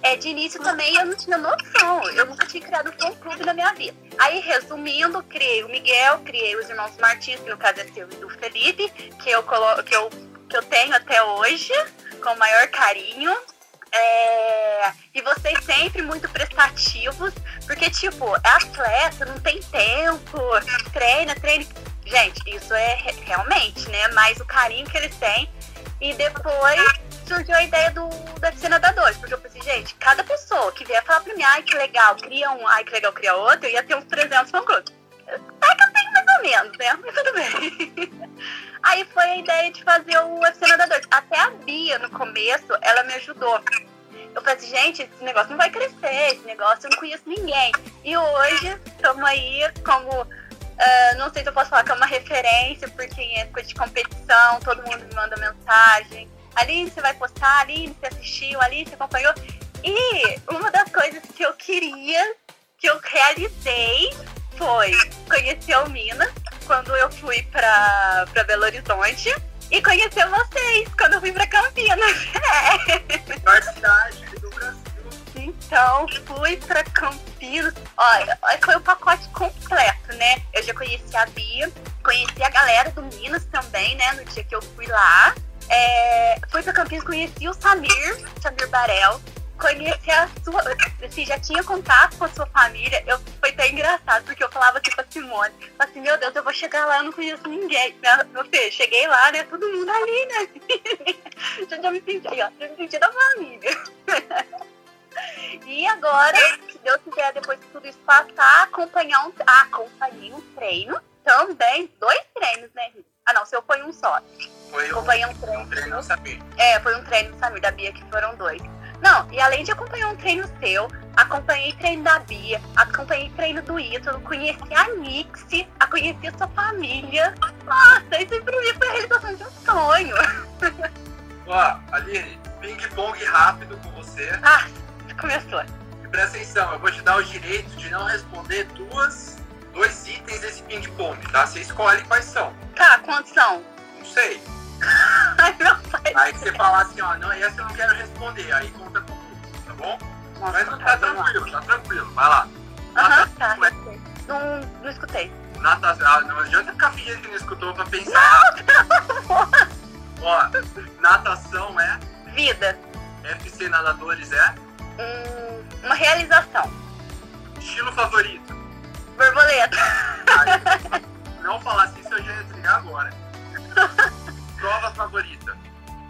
É, de início também eu não tinha noção. Eu nunca tinha criado um fã-clube na minha vida. Aí, resumindo, criei o Miguel, criei os irmãos Martins, no caso é seu e do Felipe, que eu, colo que eu, que eu tenho até hoje, com o maior carinho. É, e vocês sempre muito prestativos, porque, tipo, é atleta, não tem tempo, treina, treina. Gente, isso é re- realmente, né? Mas o carinho que eles têm. E depois surgiu a ideia do da FC Nadadores, porque eu pensei, gente, cada pessoa que vier falar pra mim, ai que legal, cria um, ai que legal, cria outro, eu ia ter uns 300 fã clubes. Tá que eu tenho mais ou menos, né? Mas tudo bem. Aí foi a ideia de fazer o UFC Nadadores. Até a Bia, no começo, ela me ajudou. Eu falei assim, gente, esse negócio não vai crescer, esse negócio eu não conheço ninguém. E hoje estamos aí como. ah, não sei se eu posso falar que é uma referência, porque em época de competição todo mundo me manda mensagem. Aline, você vai postar, Aline, você assistiu, Aline, você acompanhou. E uma das coisas que eu queria, que eu realizei, foi conhecer o Minas quando eu fui pra, pra Belo Horizonte e conhecer vocês quando eu fui pra Campinas. É. Cidade do Brasil. Então, fui pra Campinas. Olha, foi o pacote completo, né? Eu já conheci a Bia, conheci a galera do Minas também, né? No dia que eu fui lá. É, fui pra Campinas, conheci o Samir, Samir Barel. Conheci a sua. Assim, já tinha contato com a sua família. Eu, foi até engraçado, porque eu falava assim pra Simone. Falei assim, meu Deus, eu vou chegar lá, eu não conheço ninguém. Né? Meu filho, cheguei lá, né? Todo mundo ali, né? já, já me senti, ó, já me senti da família. E agora, se Deus quiser, depois que tudo isso passar, acompanhar um. Ah, um treino também. Dois treinos, né, Rita? Ah, não, seu foi um só. Foi um, Acompanhei um um treino. treino, não sabia. É, foi um treino do Samir da Bia, que foram dois. Não, e além de acompanhar um treino seu, acompanhei treino da Bia, acompanhei treino do Ítalo, conheci a Nixie, a conheci a sua família. Nossa, isso pra mim foi a realização de um sonho. Ó, Aline, ping-pong rápido com você. Ah, começou. E presta atenção, eu vou te dar o direito de não responder duas, dois itens desse ping-pong, tá? Você escolhe quais são. Tá, quantos são? Não sei. Ai, meu pai. Aí você fala assim, ó, não, essa eu não quero responder. Aí conta comigo, tá bom? Mas Nossa, tá vamos lá. tranquilo, tá tranquilo. Vai lá. Aham, tá. Ué. Não, não escutei. Natação. Ah, não adianta ficar fingindo que não escutou pra pensar. Ó, natação é, Vida. FC Nadadores é, Hum, uma realização. estilo favorito. Borboleta. Aí, não falasse isso, eu já ia desligar agora. Prova favorita.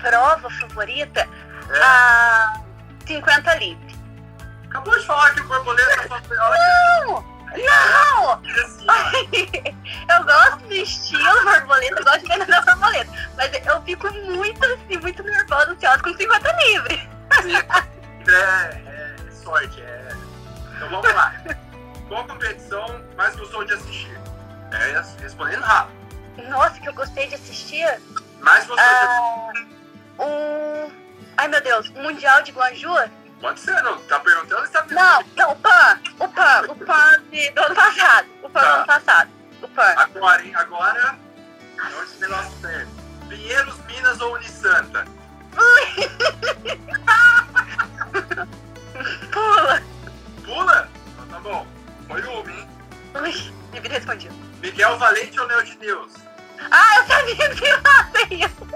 Prova favorita? É. Ah, 50 livre. Acabou de falar que o borboleta é favorita. Não! Não! Eu gosto do estilo borboleta, eu gosto de ver na borboleta. Mas eu fico muito, assim, muito nervosa, ansiosa com 50 livre. é, é sorte. É... Então vamos lá. Qual competição mais gostou de assistir? É, respondendo rápido. Nossa, que eu gostei de assistir. Mais gostou de Ah, um. Ai meu Deus, o Mundial de Guanju? Pode ser, não. Tá perguntando ou está Não, não, o PAN. O PAN. O PAN de- do ano passado. O PAN do Tá. ano passado. O PAN. Agora, hein? Agora. Onde esse negócio serve? Pinheiros, Minas ou Unisanta? Pula. Pula? Então tá bom. Foi uma, hein? Ui, devia ter respondido. Miguel Valente ou Neo de Deus? Ah, eu sabia que ia fazer isso.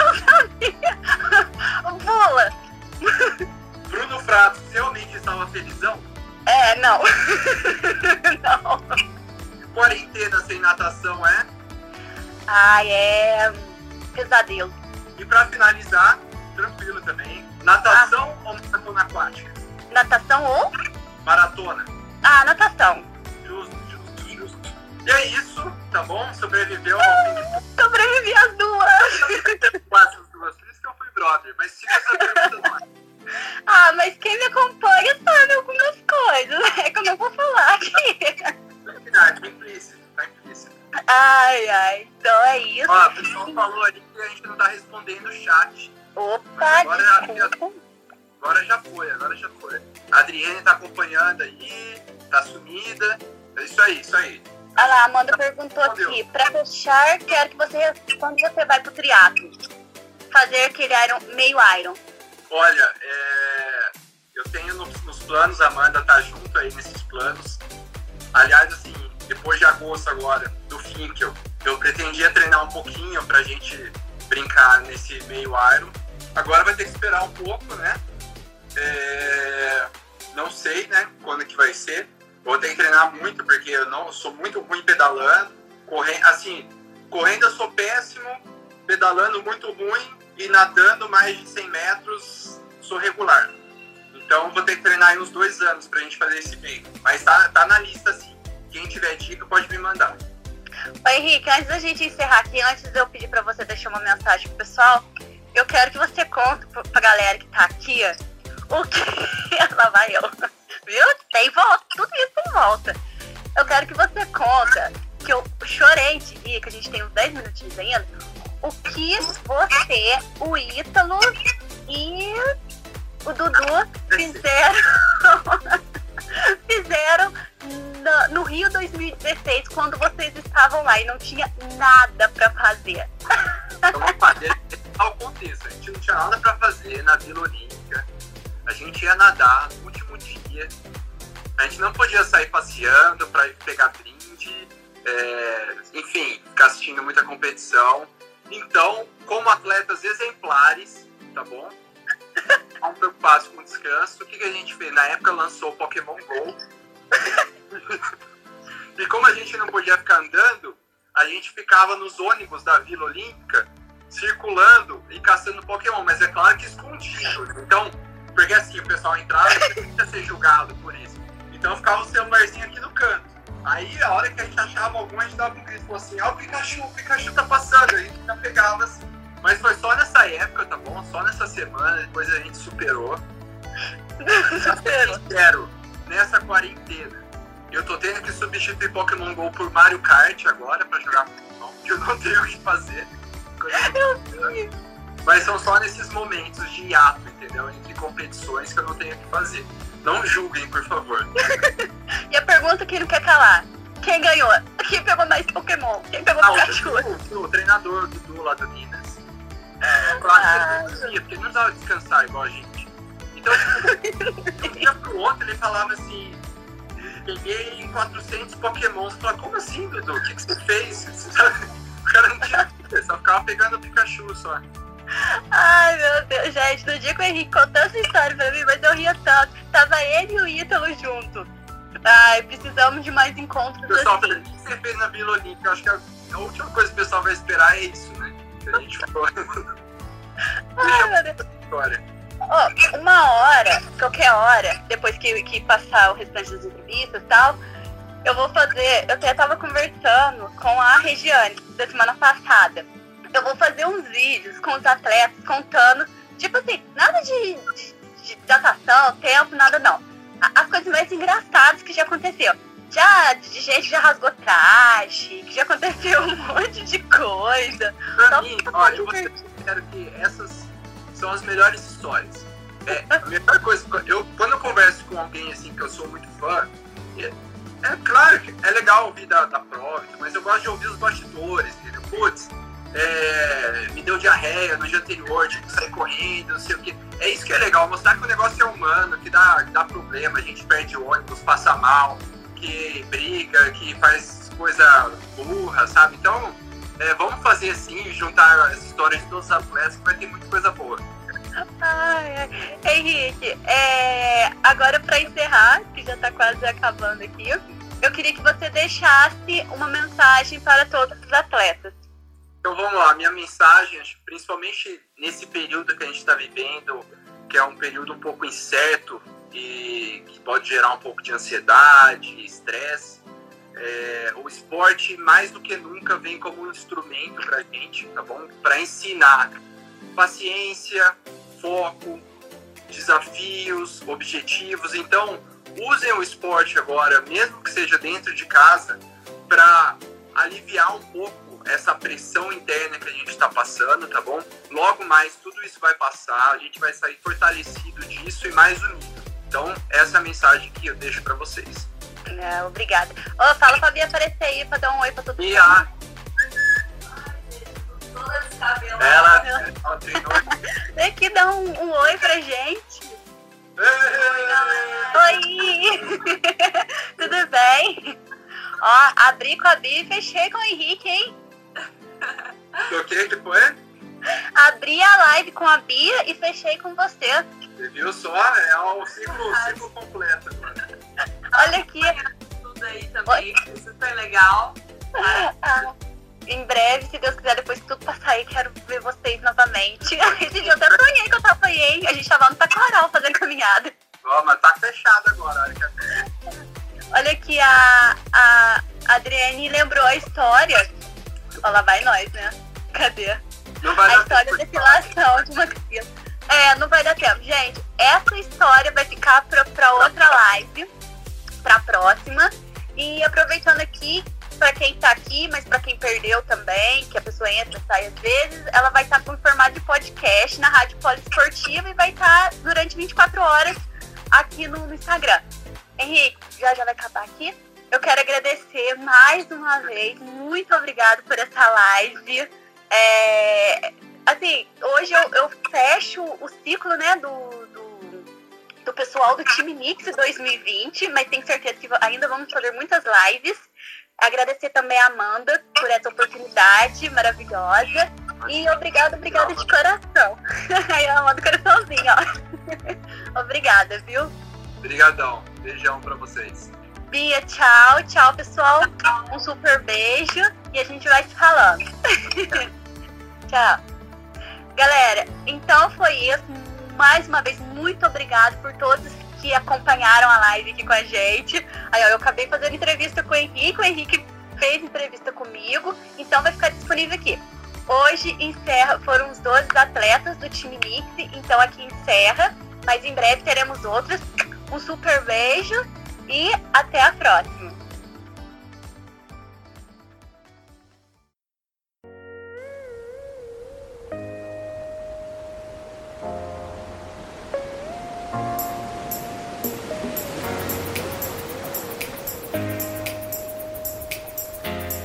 Eu sabia. Pula. Bruno Fratos realmente estava felizão? É, não. não. Quarentena sem natação é? Ai, é. Pesadelo. E pra finalizar, tranquilo também, natação ou maratona aquática? Natação ou? Maratona. Ah, natação. A Amanda perguntou aqui. Pra fechar, quero que você responda quando você vai pro triatlo. Fazer aquele iron, meio iron. Olha, é, eu tenho nos, nos planos, a Amanda tá junto aí nesses planos. Aliás, assim, depois de agosto agora, do Finkel, eu pretendia treinar um pouquinho pra gente brincar nesse meio Iron. Agora vai ter que esperar um pouco, né? É, não sei, né, quando que vai ser. Vou ter que treinar muito, porque eu não sou muito ruim pedalando. Correndo, assim, correndo eu sou péssimo, pedalando muito ruim e nadando mais de 100 metros sou regular. Então vou ter que treinar aí uns dois anos pra gente fazer esse meio. Mas tá, tá na lista, assim. Quem tiver dica pode me mandar. Ô Henrique, antes da gente encerrar aqui, antes de eu pedir pra você deixar uma mensagem pro pessoal, eu quero que você conte pra galera que tá aqui o que. Lá vai eu. Viu? Tem volta, tudo isso tem volta. Eu quero que você conta, que eu chorei de rir, que a gente tem uns 10 minutinhos ainda, o que você, o Ítalo e o Dudu fizeram, fizeram na- no Rio 2016, quando vocês estavam lá e não tinha nada pra fazer. Então fazer ao contexto. A gente não tinha nada pra fazer na Vila Olímpica. A gente ia nadar no último dia. A gente não podia sair passeando ir pegar brinde. é, enfim, ficar assistindo muita competição. Então, como atletas exemplares, tá bom? Não preocupados com descanso. O que, que a gente fez? Na época lançou o Pokémon GO. e como a gente não podia ficar andando, a gente ficava nos ônibus da Vila Olímpica circulando e caçando Pokémon, mas é claro que escondido. Então, porque assim, o pessoal entrava e podia ser julgado por isso. Então ficava o celularzinho aqui no canto. Aí a hora que a gente achava algum, a gente dava um grito falou assim, ó o Pikachu, o Pikachu tá passando, aí a gente já pegava assim. Mas foi só nessa época, tá bom? Só nessa semana, depois a gente superou. Sincero, nessa quarentena, eu tô tendo que substituir Pokémon GO por Mario Kart agora pra jogar Pokémon, que eu não tenho o que fazer. Mas são só nesses momentos de hiato, entendeu? Entre competições que eu não tenho o que fazer. Não julguem, por favor. E a pergunta que não quer calar. Quem ganhou? Quem pegou mais Pokémon? Quem pegou Ah, o, Pikachu? o, o treinador do Dudu lá do Minas. É, claro que ele não conseguia, porque ele não precisava descansar igual a gente. Então, de um dia pro outro ele falava assim: peguei 400 Pokémons. Falava, como assim, Dudu? O que, que você fez? O cara não tinha só ficava pegando o Pikachu só. Ai, meu Deus, gente, no dia que o Henrique contou essa história pra mim, mas eu ria tanto. Tava ele e o Ítalo junto. Ai, precisamos de mais encontros pessoal assim. o que você fez na Vila Olímpica? Acho que a, última coisa que o pessoal vai esperar é isso, né? Que a gente falou Ai, meu Deus. história. Ó, uma hora, qualquer hora, depois que, que passar o restante das entrevistas e tal, eu vou fazer. Eu até tava conversando com a Regiane da semana passada. Eu vou fazer uns vídeos com os atletas contando, tipo assim, nada de, de, de datação, tempo, nada não. As coisas mais engraçadas que já aconteceu. Já, de gente que já rasgou traje, que já aconteceu um monte de coisa. Pra Só mim, olha, eu sincero que essas são as melhores histórias. É, a melhor coisa, eu, quando eu converso com alguém assim que eu sou muito fã, é, é claro que é legal ouvir da, da prova, mas eu gosto de ouvir os bastidores, entendeu? Putz, é, me deu diarreia no dia anterior, tive que sair correndo, não sei o que. É isso que é legal, mostrar que o negócio é humano, que dá, dá problema, a gente perde ônibus, passa mal, que briga, que faz coisa burra, sabe? Então, é, vamos fazer assim, juntar as histórias de todos os atletas, que vai ter muita coisa boa. Ai. Henrique, é, agora para encerrar, que já está quase acabando aqui, eu queria que você deixasse uma mensagem para todos os atletas. Então vamos lá, minha mensagem, principalmente nesse período que a gente está vivendo, que é um período um pouco incerto e que pode gerar um pouco de ansiedade, estresse. É, o esporte mais do que nunca vem como um instrumento para a gente, tá bom? Para ensinar paciência, foco, desafios, objetivos. Então, usem o esporte agora, mesmo que seja dentro de casa, para aliviar um pouco essa pressão interna que a gente está passando, tá bom? Logo mais tudo isso vai passar, a gente vai sair fortalecido disso e mais unido. Então, essa é a mensagem que eu deixo para vocês. É, obrigada. Oh, fala pra Bia aparecer aí pra dar um oi pra todo mundo. Bia! Ela, ela treinou. Tem que dar um, um oi pra gente. Oi! Tudo bem? Ó, abri com a Bia e fechei com o Henrique, hein? O que que foi? Abri a live com a Bia e fechei com você. Você viu só? É o ciclo, ciclo completo agora. Olha aqui. Tudo aí também, Oi? super legal. Ah em breve, se Deus quiser, depois que tudo passar aí, quero ver vocês novamente. Esse dia eu até sonhei que eu aí, a gente tava no Taquaral fazendo caminhada. Oh, mas tá fechado agora, olha que Olha aqui, a, a Adriane lembrou a história. Olha lá vai nós, né? Cadê? Não vai a história da depilação de uma criança. É, não vai dar tempo. Gente, essa história vai ficar pra, pra outra live, pra próxima. E aproveitando aqui, para quem tá aqui, mas para quem perdeu também, que a pessoa entra e sai às vezes, ela vai estar tá com formato de podcast na Rádio Poliesportiva e vai estar tá durante 24 horas aqui no, no Instagram. Henrique, já já vai acabar aqui. Eu quero agradecer mais uma vez. Muito obrigado por essa live. É, assim, hoje eu, eu, fecho o ciclo né, do, do, do pessoal do time Nix 2020, mas tenho certeza que ainda vamos fazer muitas lives. Agradecer também a Amanda por essa oportunidade maravilhosa. E obrigada, obrigada de coração. Aí a Amanda coraçãozinho, ó. obrigada, viu? Obrigadão. Beijão pra vocês. Bia, tchau. Tchau, pessoal. Um super beijo. E a gente vai se falando. tchau. Galera, então foi isso. Mais uma vez, muito obrigada por todos que acompanharam a live aqui com a gente. Aí ó, eu acabei fazendo entrevista com o Henrique, o Henrique fez entrevista comigo, então vai ficar disponível aqui. Hoje encerra, foram os 12 atletas do time Mix, então aqui encerra, mas em breve teremos outros. Um super beijo e até a próxima.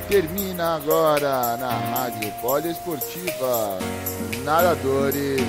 Termina agora na Rádio Poliesportiva. Nadadores